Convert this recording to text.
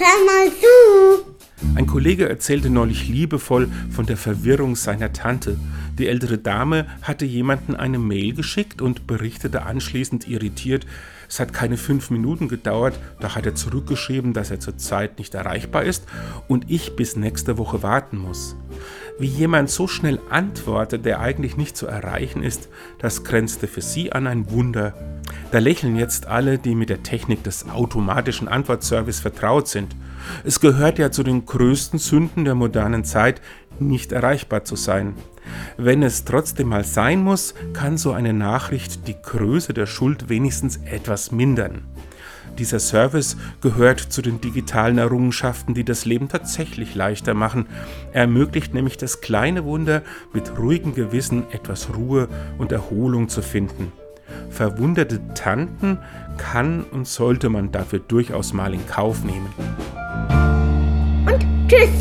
hör mal zu. Ein Kollege erzählte neulich liebevoll von der Verwirrung seiner Tante. Die ältere Dame hatte jemanden eine Mail geschickt und berichtete anschließend irritiert, es hat keine fünf Minuten gedauert, da hat er zurückgeschrieben, dass er zurzeit nicht erreichbar ist und ich bis nächste Woche warten muss. Wie jemand so schnell antwortet, der eigentlich nicht zu erreichen ist, das grenzte für sie an ein Wunder. Da lächeln jetzt alle, die mit der Technik des automatischen Antwortservice vertraut sind. Es gehört ja zu den größten Sünden der modernen Zeit, nicht erreichbar zu sein. Wenn es trotzdem mal sein muss, kann so eine Nachricht die Größe der Schuld wenigstens etwas mindern. Dieser Service gehört zu den digitalen Errungenschaften, die das Leben tatsächlich leichter machen. Er ermöglicht nämlich das kleine Wunder, mit ruhigem Gewissen etwas Ruhe und Erholung zu finden. Verwunderte Tanten kann und sollte man dafür durchaus mal in Kauf nehmen. Und tschüss.